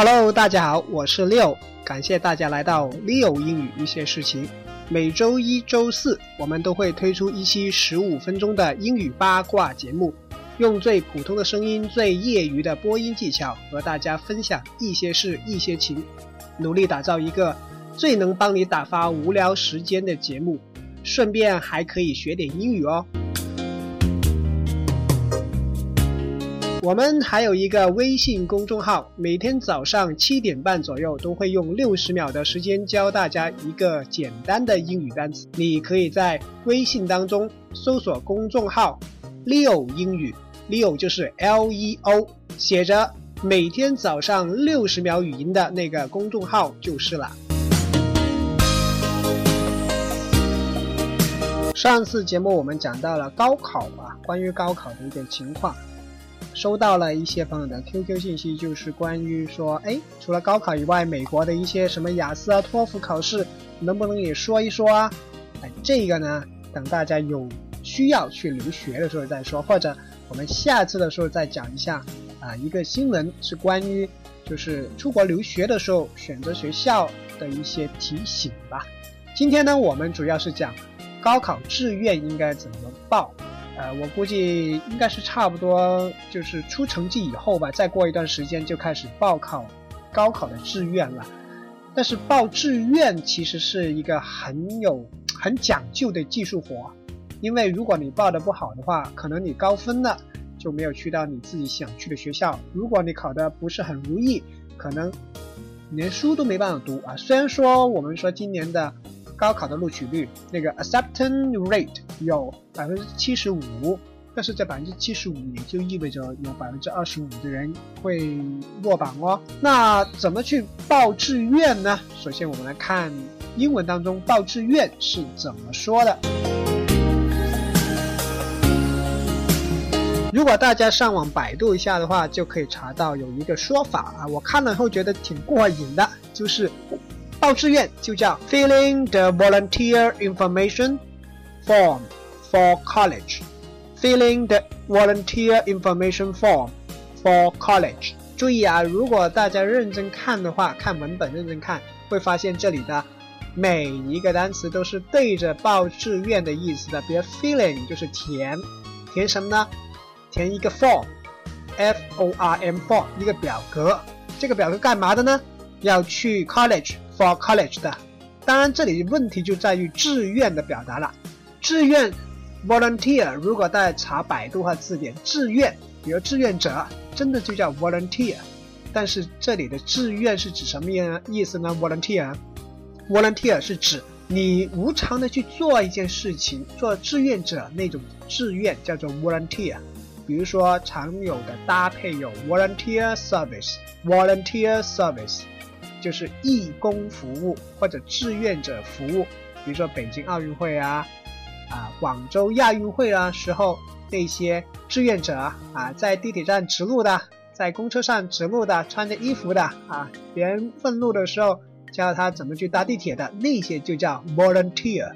Hello，大家好，我是六，感谢大家来到 Leo 英语一些事情。每周一、周四，我们都会推出一期十五分钟的英语八卦节目，用最普通的声音、最业余的播音技巧，和大家分享一些事、一些情，努力打造一个最能帮你打发无聊时间的节目，顺便还可以学点英语哦。我们还有一个微信公众号，每天早上七点半左右都会用六十秒的时间教大家一个简单的英语单词。你可以在微信当中搜索公众号 “Leo 英语 ”，Leo 就是 L E O，写着每天早上六十秒语音的那个公众号就是了。上次节目我们讲到了高考啊，关于高考的一点情况。收到了一些朋友的 QQ 信息，就是关于说，哎，除了高考以外，美国的一些什么雅思啊、托福考试，能不能也说一说啊？哎，这个呢，等大家有需要去留学的时候再说，或者我们下次的时候再讲一下啊。一个新闻是关于就是出国留学的时候选择学校的一些提醒吧。今天呢，我们主要是讲高考志愿应该怎么报。呃，我估计应该是差不多，就是出成绩以后吧，再过一段时间就开始报考高考的志愿了。但是报志愿其实是一个很有很讲究的技术活，因为如果你报的不好的话，可能你高分了就没有去到你自己想去的学校；如果你考的不是很如意，可能连书都没办法读啊。虽然说我们说今年的。高考的录取率，那个 acceptance rate 有百分之七十五，但是这百分之七十五也就意味着有百分之二十五的人会落榜哦。那怎么去报志愿呢？首先我们来看英文当中报志愿是怎么说的。如果大家上网百度一下的话，就可以查到有一个说法啊，我看了后觉得挺过瘾的，就是。报志愿就叫 filling the volunteer information form for college。filling the volunteer information form for college。注意啊，如果大家认真看的话，看文本认真看，会发现这里的每一个单词都是对着报志愿的意思的。比如 filling 就是填，填什么呢？填一个 form，f o r m form 一个表格。这个表格干嘛的呢？要去 college。For college 的，当然这里问题就在于志愿的表达了。志愿 volunteer，如果大家查百度和字典，志愿，比如志愿者，真的就叫 volunteer。但是这里的志愿是指什么样意思呢？volunteer，volunteer 是指你无偿的去做一件事情，做志愿者那种志愿叫做 volunteer。比如说常有的搭配有 volunteer service，volunteer service。就是义工服务或者志愿者服务，比如说北京奥运会啊，啊广州亚运会啊时候那些志愿者啊，在地铁站指路的，在公车上指路的，穿着衣服的啊，别人问路的时候教他怎么去搭地铁的那些就叫 volunteer，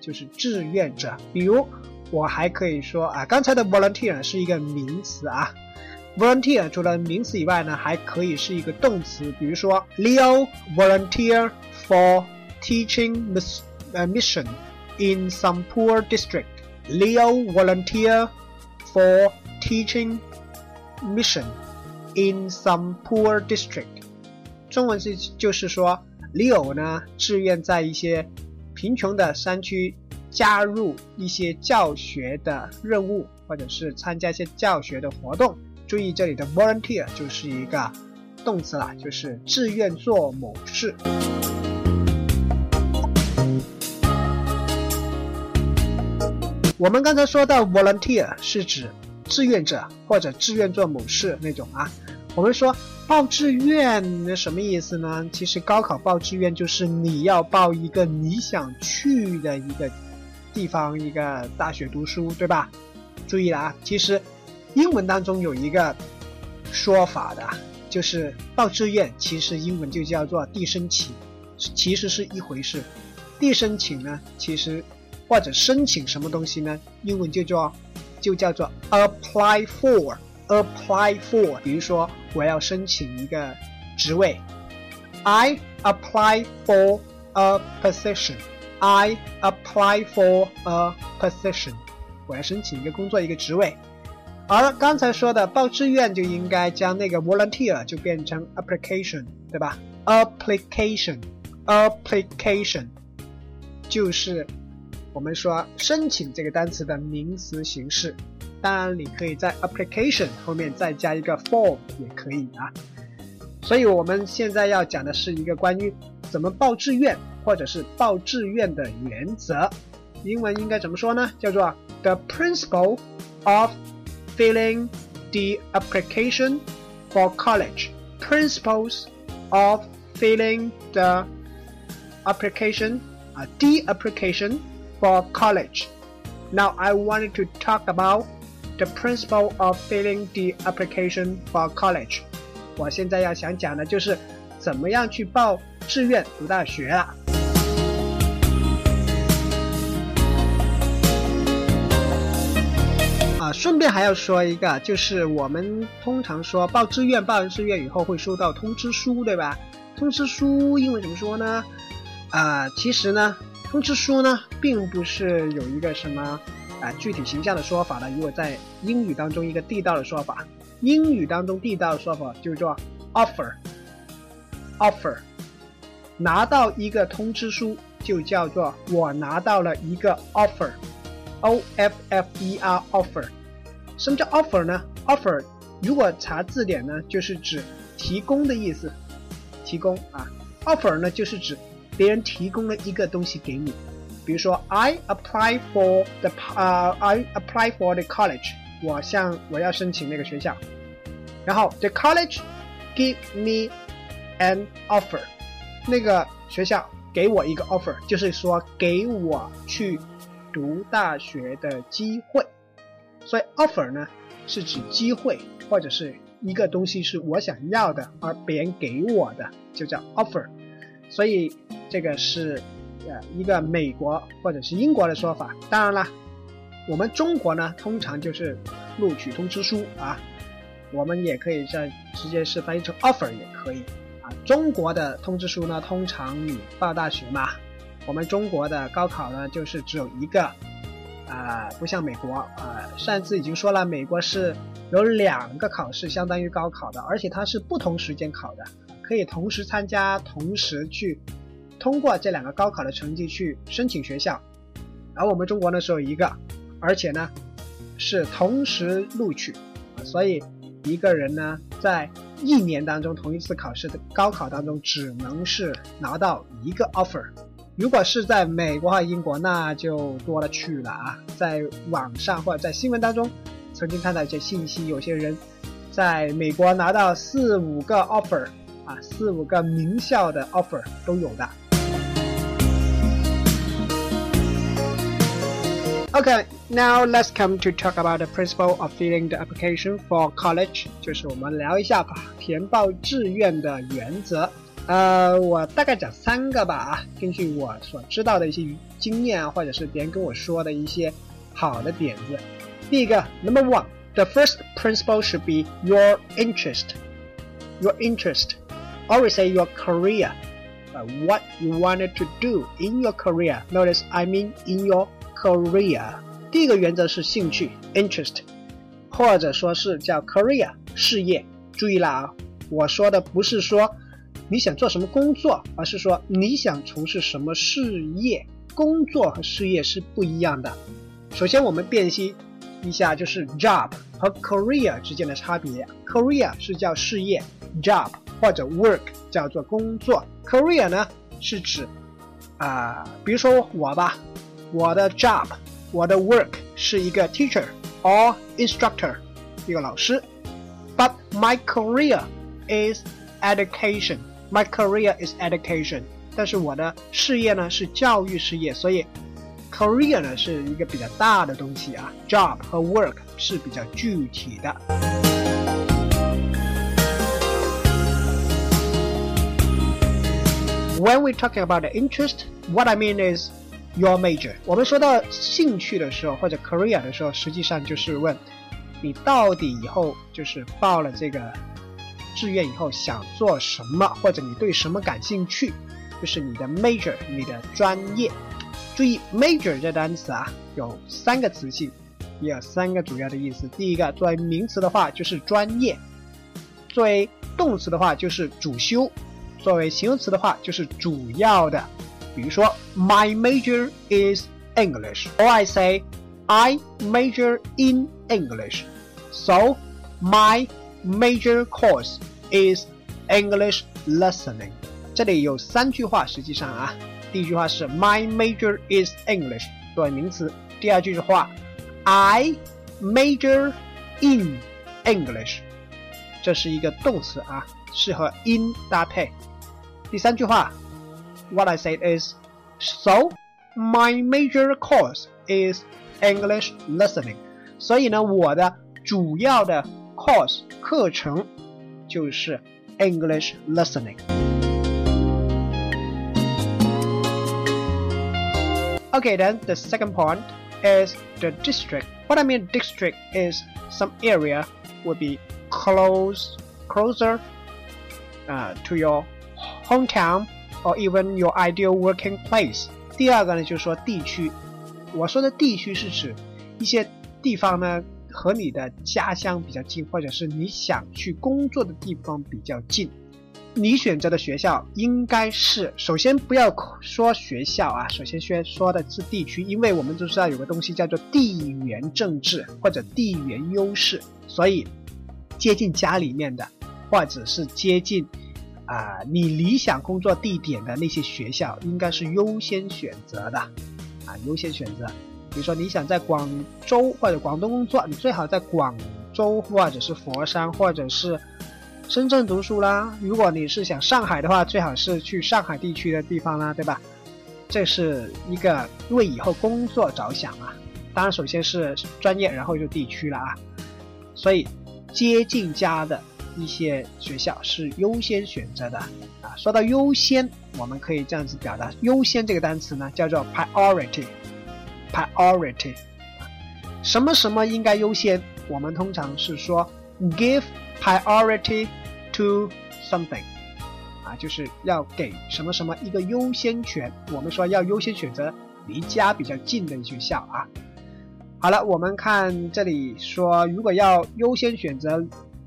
就是志愿者。比如我还可以说啊，刚才的 volunteer 是一个名词啊。Volunteer 除了名词以外呢，还可以是一个动词，比如说 Leo volunteer for teaching mission in some poor district. Leo volunteer for teaching mission in some poor district. 中文是就是说，Leo 呢志愿在一些贫穷的山区加入一些教学的任务，或者是参加一些教学的活动。注意这里的 volunteer 就是一个动词啦，就是志愿做某事。我们刚才说到 volunteer 是指志愿者或者志愿做某事那种啊。我们说报志愿那什么意思呢？其实高考报志愿就是你要报一个你想去的一个地方，一个大学读书，对吧？注意了啊，其实。英文当中有一个说法的，就是报志愿，其实英文就叫做递申请，其实是一回事。递申请呢，其实或者申请什么东西呢，英文就叫就叫做 apply for，apply for。比如说我要申请一个职位。I apply for a position. I apply for a position. 我要申请一个工作，一个职位。而刚才说的报志愿就应该将那个 volunteer 就变成 application，对吧？application，application 就是我们说申请这个单词的名词形式。当然，你可以在 application 后面再加一个 form 也可以啊。所以我们现在要讲的是一个关于怎么报志愿或者是报志愿的原则。英文应该怎么说呢？叫做 the principle of filling the application for college. Principles of filling the application, uh, the application for college. Now I wanted to talk about the principle of filling the application for college. 我现在要想讲的就是怎么样去报志愿读大学啊。 顺便还要说一个，就是我们通常说报志愿，报完志愿以后会收到通知书，对吧？通知书英文怎么说呢？啊，其实呢，通知书呢，并不是有一个什么啊具体形象的说法的。如果在英语当中一个地道的说法。英语当中地道的说法就叫 offer，offer，拿到一个通知书就叫做我拿到了一个 offer，o f f e r offer。什么叫 offer 呢？offer 如果查字典呢，就是指提供的意思，提供啊。offer 呢就是指别人提供了一个东西给你，比如说 I apply for the 啊 I apply for the college。我向我要申请那个学校，然后 the college give me an offer，那个学校给我一个 offer，就是说给我去读大学的机会。所以 offer 呢是指机会或者是一个东西是我想要的，而别人给我的就叫 offer。所以这个是呃一个美国或者是英国的说法。当然了。我们中国呢，通常就是录取通知书啊，我们也可以在直接是翻译成 offer 也可以啊。中国的通知书呢，通常你报大学嘛，我们中国的高考呢就是只有一个啊，不像美国啊，上次已经说了，美国是有两个考试相当于高考的，而且它是不同时间考的，可以同时参加，同时去通过这两个高考的成绩去申请学校，而我们中国呢只有一个。而且呢，是同时录取，所以一个人呢，在一年当中同一次考试的高考当中，只能是拿到一个 offer。如果是在美国和英国，那就多了去了啊！在网上或者在新闻当中，曾经看到一些信息，有些人在美国拿到四五个 offer，啊，四五个名校的 offer 都有的。Okay, now let's come to talk about the principle of filling the application for college，就是我们聊一下吧，填报志愿的原则。呃，我大概讲三个吧啊，根据我所知道的一些经验啊，或者是别人跟我说的一些好的点子。第一个，Number one，the first principle should be your interest. Your interest. Always say your career. Uh, what you wanted to do in your career. Notice I mean in your Career，第一个原则是兴趣 （interest），或者说是叫 career 事业。注意了啊，我说的不是说 你想做什么工作，而是说你想从事什么事业。工作和事业是不一样的。首先，我们辨析一下，就是 job 和 career 之间的差别。career 是叫事业，job 或者 work 叫做工作。career 呢是指啊，比如说我吧。我的 job，我的 work 是一个 teacher or instructor，一个老师。But my career is education. My career is education. 但是我的事业呢是教育事业，所以 career 呢是一个比较大的东西啊，job 和 work 是比较具体的。When we talking about the interest, what I mean is Your major，我们说到兴趣的时候，或者 career 的时候，实际上就是问你到底以后就是报了这个志愿以后想做什么，或者你对什么感兴趣，就是你的 major，你的专业。注意 major 这单词啊，有三个词性，也有三个主要的意思。第一个，作为名词的话就是专业；作为动词的话就是主修；作为形容词的话就是主要的。比如说，My major is English，or I say I major in English。So my major course is English listening。这里有三句话，实际上啊。第一句话是 My major is English，作为名词。第二句话，I major in English，这是一个动词啊，适合 in 搭配。第三句话，What I said is so my major course is English listening。所以呢，我的主要的 course 课程就是 English listening。Okay, then the second point is the district. What I mean district is some area would be close, closer uh, to your hometown or even your ideal working place. 第二个呢，就是说地区。我说的地区是指一些地方呢 和你的家乡比较近，或者是你想去工作的地方比较近。你选择的学校应该是，首先不要说学校啊，首先先说的是地区，因为我们都知道有个东西叫做地缘政治或者地缘优势，所以接近家里面的，或者是接近啊你理想工作地点的那些学校，应该是优先选择的，啊优先选择。比如说你想在广州或者广东工作，你最好在广州或者是佛山或者是。深圳读书啦，如果你是想上海的话，最好是去上海地区的地方啦，对吧？这是一个为以后工作着想啊。当然，首先是专业，然后就地区了啊。所以，接近家的一些学校是优先选择的啊。说到优先，我们可以这样子表达：优先这个单词呢，叫做 priority Priority，。什么什么应该优先？我们通常是说 give。Priority to something，啊，就是要给什么什么一个优先权。我们说要优先选择离家比较近的学校啊。好了，我们看这里说，如果要优先选择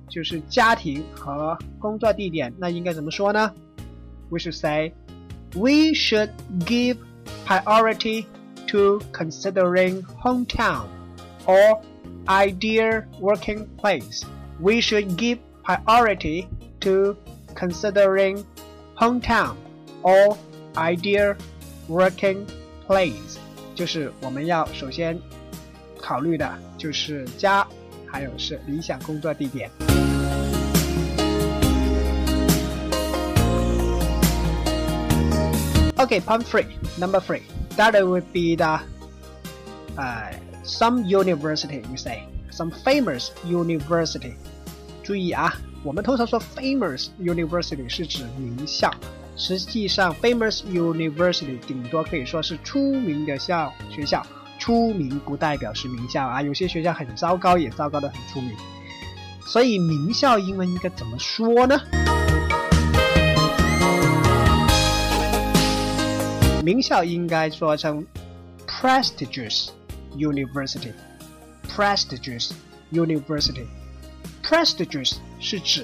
就是家庭和工作地点，那应该怎么说呢？We should say we should give priority to considering hometown or ideal working place. we should give priority to considering hometown or ideal working place，就是我们要首先考虑的就是家，还有是理想工作地点。Okay, point three, number three. That would be the uh, some university, you say, some famous university. 注意啊，我们通常说 famous university 是指名校，实际上 famous university 顶多可以说是出名的校学校，出名不代表是名校啊，有些学校很糟糕，也糟糕的很出名。所以名校英文应该怎么说呢？名校应该说成 prestigious university，prestigious university。prestigious 是指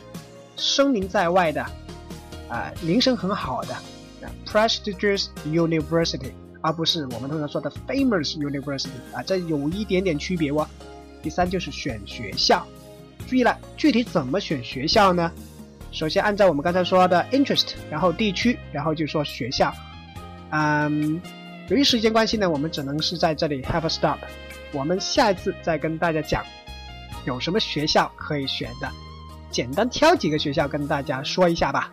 声名在外的，啊，名声很好的，prestigious university，而不是我们通常说的 famous university，啊，这有一点点区别哦。第三就是选学校，注意了，具体怎么选学校呢？首先按照我们刚才说的 interest，然后地区，然后就说学校。嗯，由于时间关系呢，我们只能是在这里 have a stop，我们下一次再跟大家讲。有什么学校可以选的？简单挑几个学校跟大家说一下吧。